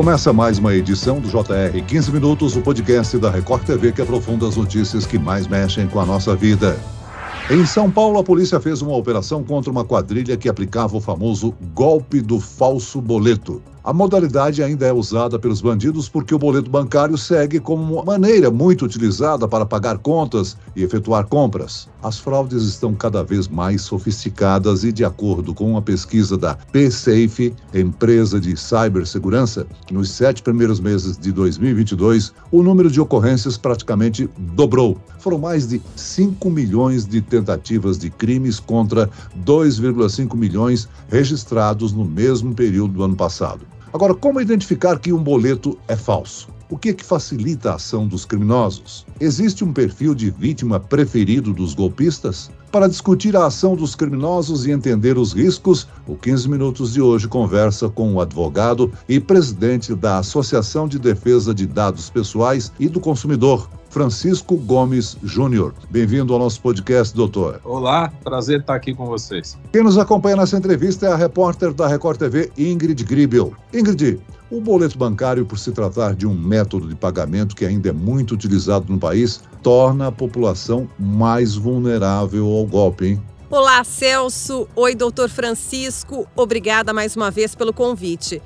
Começa mais uma edição do JR 15 Minutos, o podcast da Record TV que aprofunda as notícias que mais mexem com a nossa vida. Em São Paulo, a polícia fez uma operação contra uma quadrilha que aplicava o famoso golpe do falso boleto. A modalidade ainda é usada pelos bandidos porque o boleto bancário segue como uma maneira muito utilizada para pagar contas e efetuar compras. As fraudes estão cada vez mais sofisticadas e, de acordo com uma pesquisa da PSAFE, empresa de cibersegurança, nos sete primeiros meses de 2022, o número de ocorrências praticamente dobrou. Foram mais de 5 milhões de tentativas de crimes contra 2,5 milhões registrados no mesmo período do ano passado. Agora, como identificar que um boleto é falso? O que, é que facilita a ação dos criminosos? Existe um perfil de vítima preferido dos golpistas? Para discutir a ação dos criminosos e entender os riscos, o 15 Minutos de hoje conversa com o advogado e presidente da Associação de Defesa de Dados Pessoais e do Consumidor, Francisco Gomes Júnior. Bem-vindo ao nosso podcast, doutor. Olá, prazer estar aqui com vocês. Quem nos acompanha nessa entrevista é a repórter da Record TV, Ingrid Gribel. Ingrid, o boleto bancário, por se tratar de um método de pagamento que ainda é muito utilizado no país, torna a população mais vulnerável ao golpe, hein? Olá, Celso. Oi, doutor Francisco. Obrigada mais uma vez pelo convite.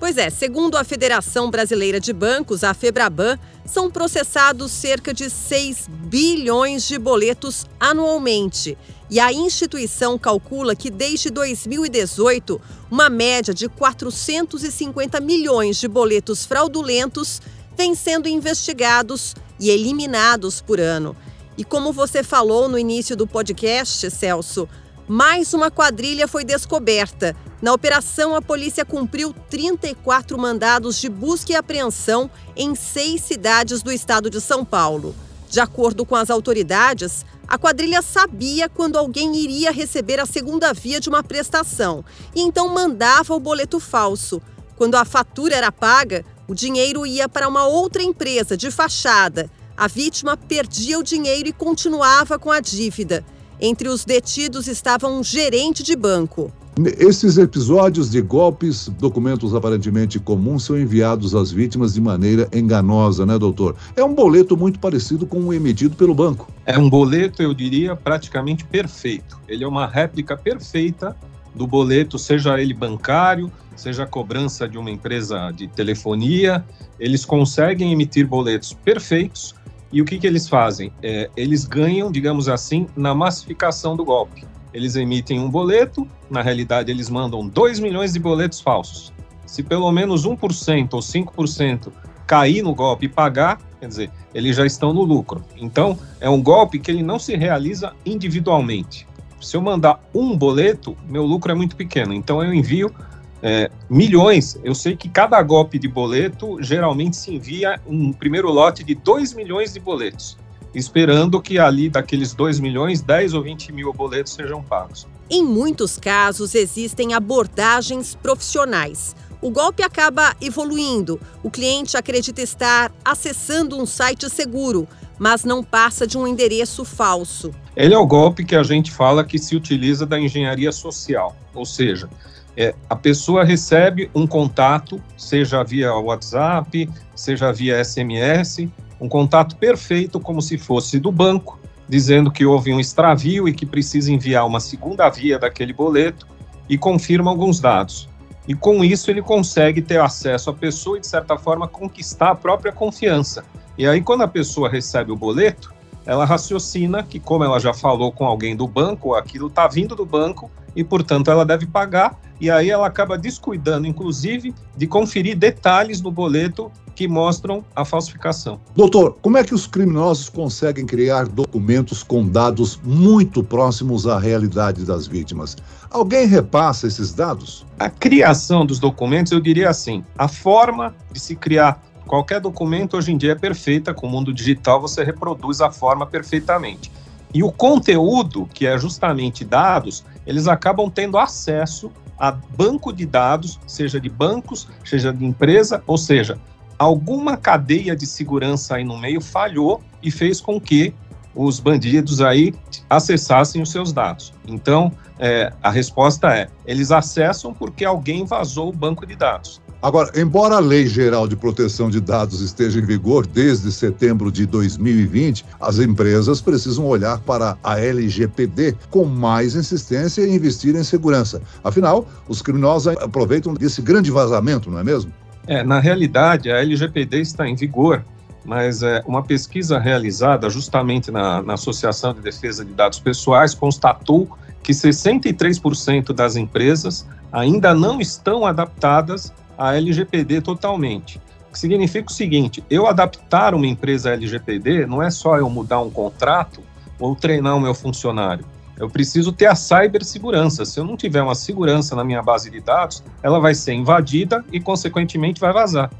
Pois é, segundo a Federação Brasileira de Bancos, a Febraban, são processados cerca de 6 bilhões de boletos anualmente. E a instituição calcula que desde 2018, uma média de 450 milhões de boletos fraudulentos vem sendo investigados e eliminados por ano. E como você falou no início do podcast, Celso, mais uma quadrilha foi descoberta. Na operação, a polícia cumpriu 34 mandados de busca e apreensão em seis cidades do estado de São Paulo. De acordo com as autoridades, a quadrilha sabia quando alguém iria receber a segunda via de uma prestação e então mandava o boleto falso. Quando a fatura era paga, o dinheiro ia para uma outra empresa de fachada. A vítima perdia o dinheiro e continuava com a dívida. Entre os detidos estava um gerente de banco. Esses episódios de golpes, documentos aparentemente comuns, são enviados às vítimas de maneira enganosa, né, doutor? É um boleto muito parecido com o emitido pelo banco. É um boleto, eu diria, praticamente perfeito. Ele é uma réplica perfeita do boleto, seja ele bancário, seja a cobrança de uma empresa de telefonia. Eles conseguem emitir boletos perfeitos e o que, que eles fazem? É, eles ganham, digamos assim, na massificação do golpe. Eles emitem um boleto, na realidade, eles mandam 2 milhões de boletos falsos. Se pelo menos 1% ou 5% cair no golpe e pagar, quer dizer, eles já estão no lucro. Então, é um golpe que ele não se realiza individualmente. Se eu mandar um boleto, meu lucro é muito pequeno. Então, eu envio é, milhões. Eu sei que cada golpe de boleto geralmente se envia um primeiro lote de 2 milhões de boletos, esperando que ali daqueles 2 milhões, 10 ou 20 mil boletos sejam pagos. Em muitos casos, existem abordagens profissionais. O golpe acaba evoluindo. O cliente acredita estar acessando um site seguro, mas não passa de um endereço falso. Ele é o golpe que a gente fala que se utiliza da engenharia social, ou seja, é, a pessoa recebe um contato, seja via WhatsApp, seja via SMS, um contato perfeito, como se fosse do banco, dizendo que houve um extravio e que precisa enviar uma segunda via daquele boleto e confirma alguns dados. E com isso ele consegue ter acesso à pessoa e, de certa forma, conquistar a própria confiança. E aí, quando a pessoa recebe o boleto, ela raciocina que, como ela já falou com alguém do banco, aquilo está vindo do banco e, portanto, ela deve pagar. E aí ela acaba descuidando, inclusive, de conferir detalhes no boleto que mostram a falsificação. Doutor, como é que os criminosos conseguem criar documentos com dados muito próximos à realidade das vítimas? Alguém repassa esses dados? A criação dos documentos, eu diria assim, a forma de se criar qualquer documento hoje em dia é perfeita, com o mundo digital você reproduz a forma perfeitamente. E o conteúdo, que é justamente dados, eles acabam tendo acesso a banco de dados, seja de bancos, seja de empresa, ou seja, alguma cadeia de segurança aí no meio falhou e fez com que os bandidos aí acessassem os seus dados. Então, é, a resposta é: eles acessam porque alguém vazou o banco de dados. Agora, embora a Lei Geral de Proteção de Dados esteja em vigor desde setembro de 2020, as empresas precisam olhar para a LGPD com mais insistência e investir em segurança. Afinal, os criminosos aproveitam desse grande vazamento, não é mesmo? É, na realidade, a LGPD está em vigor, mas é, uma pesquisa realizada justamente na, na Associação de Defesa de Dados Pessoais constatou que 63% das empresas ainda não estão adaptadas a LGPD totalmente. O que significa o seguinte: eu adaptar uma empresa LGPD não é só eu mudar um contrato ou treinar o meu funcionário. Eu preciso ter a cibersegurança. Se eu não tiver uma segurança na minha base de dados, ela vai ser invadida e, consequentemente, vai vazar.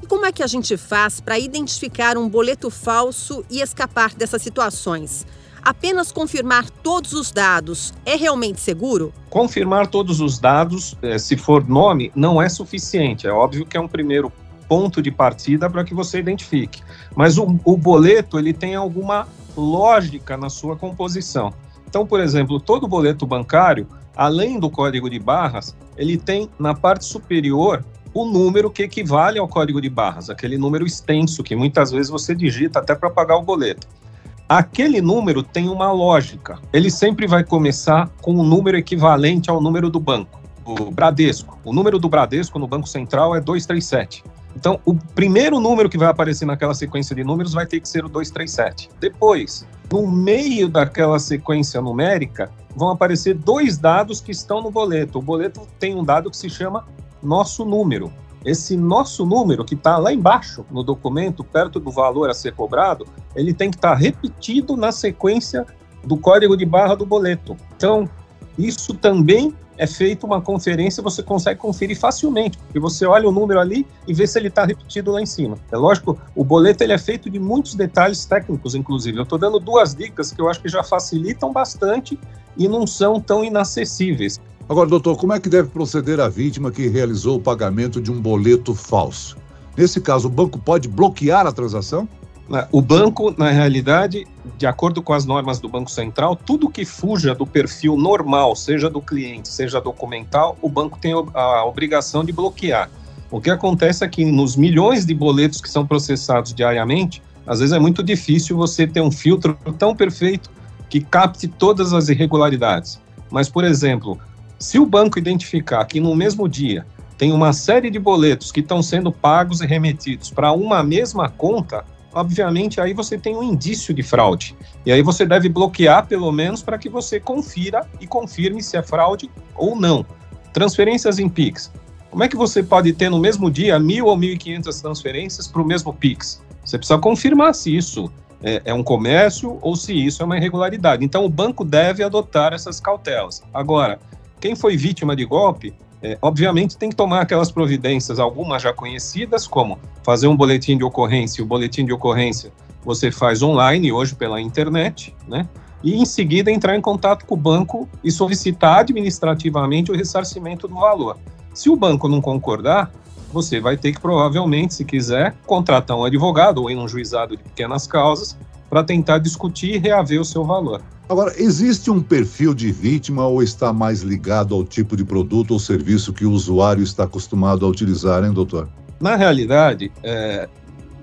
E como é que a gente faz para identificar um boleto falso e escapar dessas situações? apenas confirmar todos os dados é realmente seguro? Confirmar todos os dados, eh, se for nome, não é suficiente. É óbvio que é um primeiro ponto de partida para que você identifique. Mas o, o boleto ele tem alguma lógica na sua composição. Então, por exemplo, todo boleto bancário, além do código de barras, ele tem na parte superior o número que equivale ao código de barras, aquele número extenso que muitas vezes você digita até para pagar o boleto. Aquele número tem uma lógica. Ele sempre vai começar com um número equivalente ao número do banco, o Bradesco. O número do Bradesco no Banco Central é 237. Então, o primeiro número que vai aparecer naquela sequência de números vai ter que ser o 237. Depois, no meio daquela sequência numérica, vão aparecer dois dados que estão no boleto. O boleto tem um dado que se chama nosso número esse nosso número que está lá embaixo no documento, perto do valor a ser cobrado, ele tem que estar tá repetido na sequência do código de barra do boleto. Então, isso também é feito uma conferência, você consegue conferir facilmente, porque você olha o número ali e vê se ele está repetido lá em cima. É lógico, o boleto ele é feito de muitos detalhes técnicos, inclusive. Eu estou dando duas dicas que eu acho que já facilitam bastante e não são tão inacessíveis. Agora, doutor, como é que deve proceder a vítima que realizou o pagamento de um boleto falso? Nesse caso, o banco pode bloquear a transação? Né, o banco, na realidade, de acordo com as normas do Banco Central, tudo que fuja do perfil normal, seja do cliente, seja documental, o banco tem a obrigação de bloquear. O que acontece é que nos milhões de boletos que são processados diariamente, às vezes é muito difícil você ter um filtro tão perfeito que capte todas as irregularidades. Mas, por exemplo, se o banco identificar que no mesmo dia tem uma série de boletos que estão sendo pagos e remetidos para uma mesma conta, obviamente aí você tem um indício de fraude. E aí você deve bloquear pelo menos para que você confira e confirme se é fraude ou não. Transferências em Pix. Como é que você pode ter no mesmo dia mil ou mil e quinhentas transferências para o mesmo Pix? Você precisa confirmar se isso é, é, um comércio ou se isso é uma irregularidade. Então, o banco deve adotar essas cautelas. Agora, quem foi vítima de golpe, é, obviamente tem que tomar aquelas providências, algumas já conhecidas, como fazer um boletim de ocorrência. O boletim de ocorrência você faz online, hoje pela internet, né? E em seguida entrar em contato com o banco e solicitar administrativamente o ressarcimento do valor. Se o banco não concordar, você vai ter que provavelmente, se quiser, contratar um advogado ou ir num juizado de pequenas causas para tentar discutir e reaver o seu valor. Agora, existe um perfil de vítima ou está mais ligado ao tipo de produto ou serviço que o usuário está acostumado a utilizar, hein, doutor? Na realidade, é,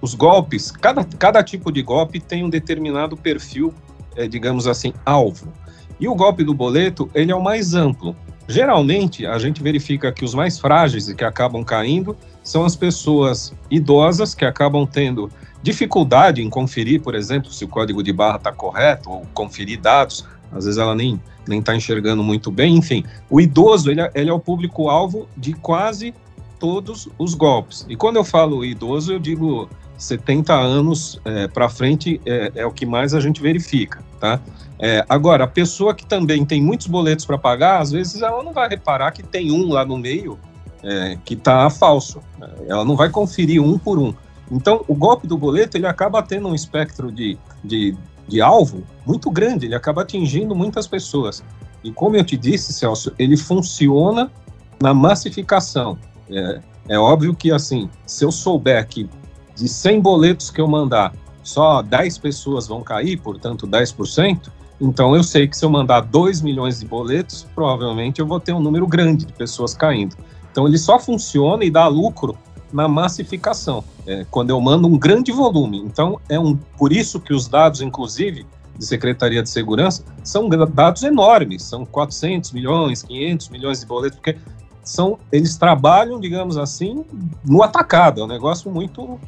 os golpes, cada, cada tipo de golpe tem um determinado perfil, é, digamos assim, alvo. E o golpe do boleto, ele é o mais amplo. Geralmente, a gente verifica que os mais frágeis e que acabam caindo são as pessoas idosas que acabam tendo dificuldade em conferir, por exemplo, se o código de barra está correto ou conferir dados. Às vezes ela nem nem está enxergando muito bem. Enfim, o idoso ele, é, ele é o público-alvo de quase todos os golpes. E quando eu falo idoso, eu digo 70 anos é, para frente é, é, o que mais a gente verifica, tá? É, agora, a pessoa que também tem muitos boletos para pagar, às vezes ela não vai reparar que tem um lá no meio é, que está falso. Ela não vai conferir um por um. Então, o golpe do boleto ele acaba tendo um espectro de, de, de alvo muito grande, ele acaba atingindo muitas pessoas. E como eu te disse, Celso, ele funciona na massificação. É, é óbvio que, assim, se eu souber que de 100 boletos que eu mandar, só 10 pessoas vão cair, portanto 10%, então eu sei que se eu mandar 2 milhões de boletos, provavelmente eu vou ter um número grande de pessoas caindo. Então ele só funciona e dá lucro na massificação, é, quando eu mando um grande volume. Então é um por isso que os dados, inclusive de Secretaria de Segurança, são dados enormes, são 400 milhões, 500 milhões de boletos, porque são eles trabalham, digamos assim, no atacado. É um negócio muito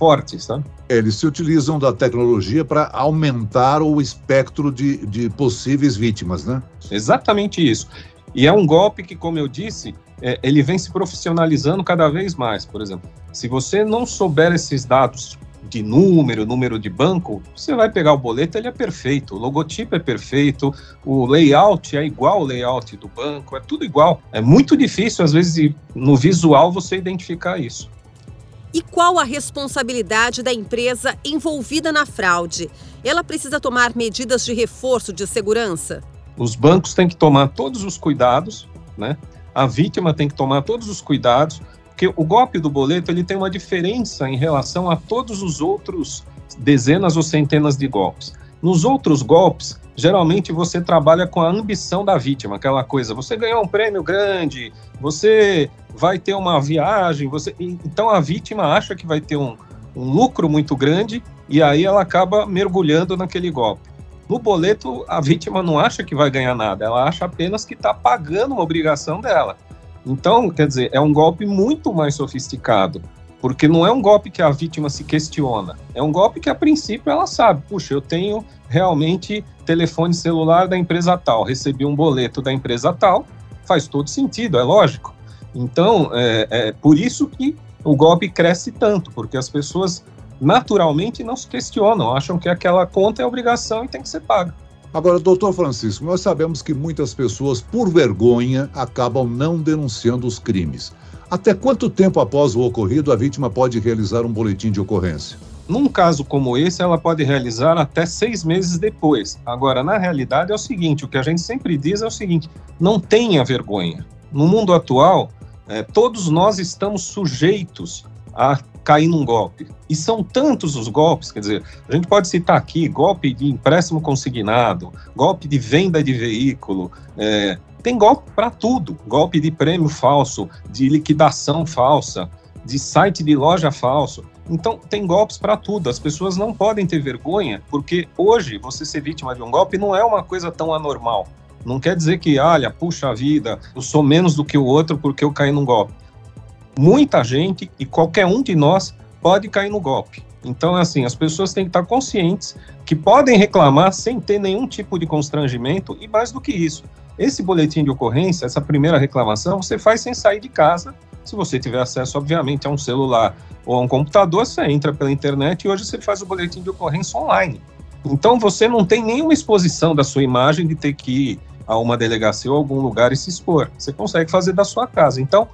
forte, sabe? Eles se utilizam da tecnologia para aumentar o espectro de, de possíveis vítimas, né? Exatamente isso. E é um golpe que, como eu disse, é, ele vem se profissionalizando cada vez mais. Por exemplo, se você não souber esses dados de número, número de banco, você vai pegar o boleto, ele é perfeito, o logotipo é perfeito, o layout é igual ao layout do banco, é tudo igual. É muito difícil, às vezes, no visual você identificar isso. E qual a responsabilidade da empresa envolvida na fraude? Ela precisa tomar medidas de reforço de segurança? Os bancos têm que tomar todos os cuidados, né? A vítima tem que tomar todos os cuidados, porque o golpe do boleto ele tem uma diferença em relação a todos os outros dezenas ou centenas de golpes. Nos outros golpes, geralmente você trabalha com a ambição da vítima, aquela coisa, você ganhou um prêmio grande, você vai ter uma viagem, você então a vítima acha que vai ter um, um lucro muito grande e aí ela acaba mergulhando naquele golpe. No boleto, a vítima não acha que vai ganhar nada, ela acha apenas que está pagando uma obrigação dela. Então, quer dizer, é um golpe muito mais sofisticado, porque não é um golpe que a vítima se questiona, é um golpe que a princípio ela sabe, puxa, eu tenho realmente telefone celular da empresa tal, recebi um boleto da empresa tal, faz todo sentido, é lógico. Então, é, é por isso que o golpe cresce tanto, porque as pessoas naturalmente não se questionam, acham que aquela conta é obrigação e tem que ser paga. Agora, doutor Francisco, nós sabemos que muitas pessoas, por vergonha, acabam não denunciando os crimes. Até quanto tempo após o ocorrido a vítima pode realizar um boletim de ocorrência? Num caso como esse, ela pode realizar até seis meses depois. Agora, na realidade, é o seguinte: o que a gente sempre diz é o seguinte: não tenha vergonha. No mundo atual, é, todos nós estamos sujeitos a cair num golpe. E são tantos os golpes, quer dizer, a gente pode citar aqui golpe de empréstimo consignado, golpe de venda de veículo, é, tem golpe para tudo, golpe de prêmio falso, de liquidação falsa, de site de loja falso. Então, tem golpes para tudo. As pessoas não podem ter vergonha, porque hoje você ser vítima de um golpe não é uma coisa tão anormal. Não quer dizer que, olha, puxa vida, eu sou menos do que o outro porque eu caí num golpe muita gente e qualquer um de nós pode cair no golpe. Então, assim, as pessoas têm que estar conscientes que podem reclamar sem ter nenhum tipo de constrangimento e mais do que isso. Esse boletim de ocorrência, essa primeira reclamação, você faz sem sair de casa. Se você tiver acesso, obviamente, a um celular ou a um computador, você entra pela internet e hoje você faz o boletim de ocorrência online. Então, você não tem nenhuma exposição da sua imagem de ter que a uma delegacia ou algum lugar e se expor. Você consegue fazer da sua casa. Então,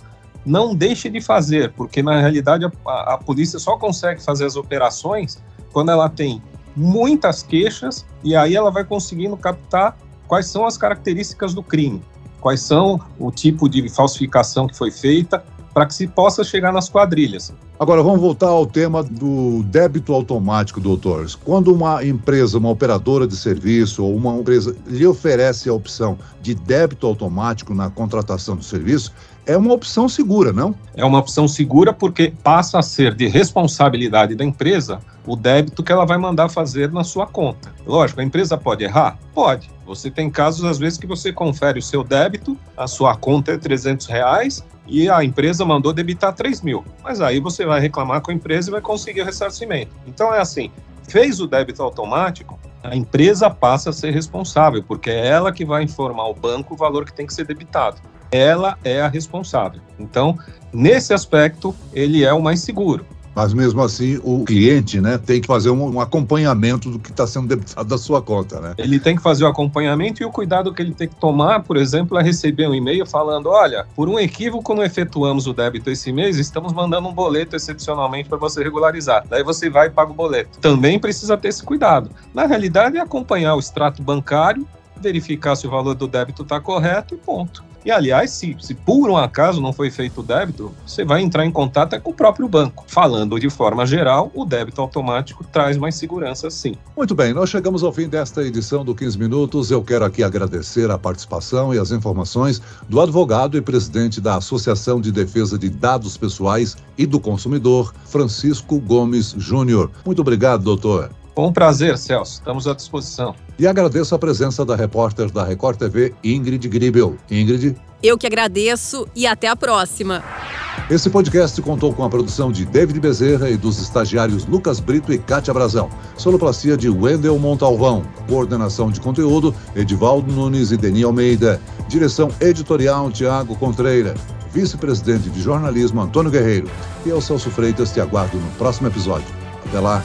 não deixe de fazer, porque na realidade a, a, polícia só consegue fazer as operações quando ela tem muitas queixas e aí ela vai conseguindo captar quais são as características do crime, quais são o tipo de falsificação que foi feita, para que se possa chegar nas quadrilhas. Agora vamos voltar ao tema do débito automático, doutores. Quando uma empresa, uma operadora de serviço ou uma empresa lhe oferece a opção de débito automático na contratação do serviço, é uma opção segura, não? É uma opção segura porque passa a ser de responsabilidade da empresa o débito que ela vai mandar fazer na sua conta. Lógico, a empresa pode errar? Pode. Você tem casos, às vezes, que você confere o seu débito, a sua conta é 300 reais e a empresa mandou debitar 3 mil. Mas aí você vai reclamar com a empresa e vai conseguir o ressarcimento. Então é assim, fez o débito automático, a empresa passa a ser responsável, porque é ela que vai informar o banco o valor que tem que ser debitado ela é a responsável. Então, nesse aspecto, ele é o mais seguro. Mas mesmo assim, o cliente né, tem que fazer um, um acompanhamento do que está sendo debitado da sua conta. Né? Ele tem que fazer o acompanhamento e o cuidado que ele tem que tomar, por exemplo, é receber um e-mail falando: olha, por um equívoco não efetuamos o débito esse mês, estamos mandando um boleto excepcionalmente para você regularizar. Daí você vai e paga o boleto. Também precisa ter esse cuidado. Na realidade, é acompanhar o extrato bancário, verificar se o valor do débito está correto e ponto. E, aliás, se, se por um acaso não foi feito o débito, você vai entrar em contato é com o próprio banco. Falando de forma geral, o débito automático traz mais segurança, sim. Muito bem, nós chegamos ao fim desta edição do 15 Minutos. Eu quero aqui agradecer a participação e as informações do advogado e presidente da Associação de Defesa de Dados Pessoais e do Consumidor, Francisco Gomes Júnior. Muito obrigado, doutor. Com um prazer, Celso. Estamos à disposição. E agradeço a presença da repórter da Record TV, Ingrid Gribel. Ingrid. Eu que agradeço e até a próxima. Esse podcast contou com a produção de David Bezerra e dos estagiários Lucas Brito e Kátia Brazão. Sonoplastia de Wendel Montalvão. Coordenação de conteúdo, Edivaldo Nunes e Deni Almeida. Direção editorial, Tiago Contreira. Vice-presidente de jornalismo, Antônio Guerreiro. E eu, Celso Freitas, te aguardo no próximo episódio. Até lá.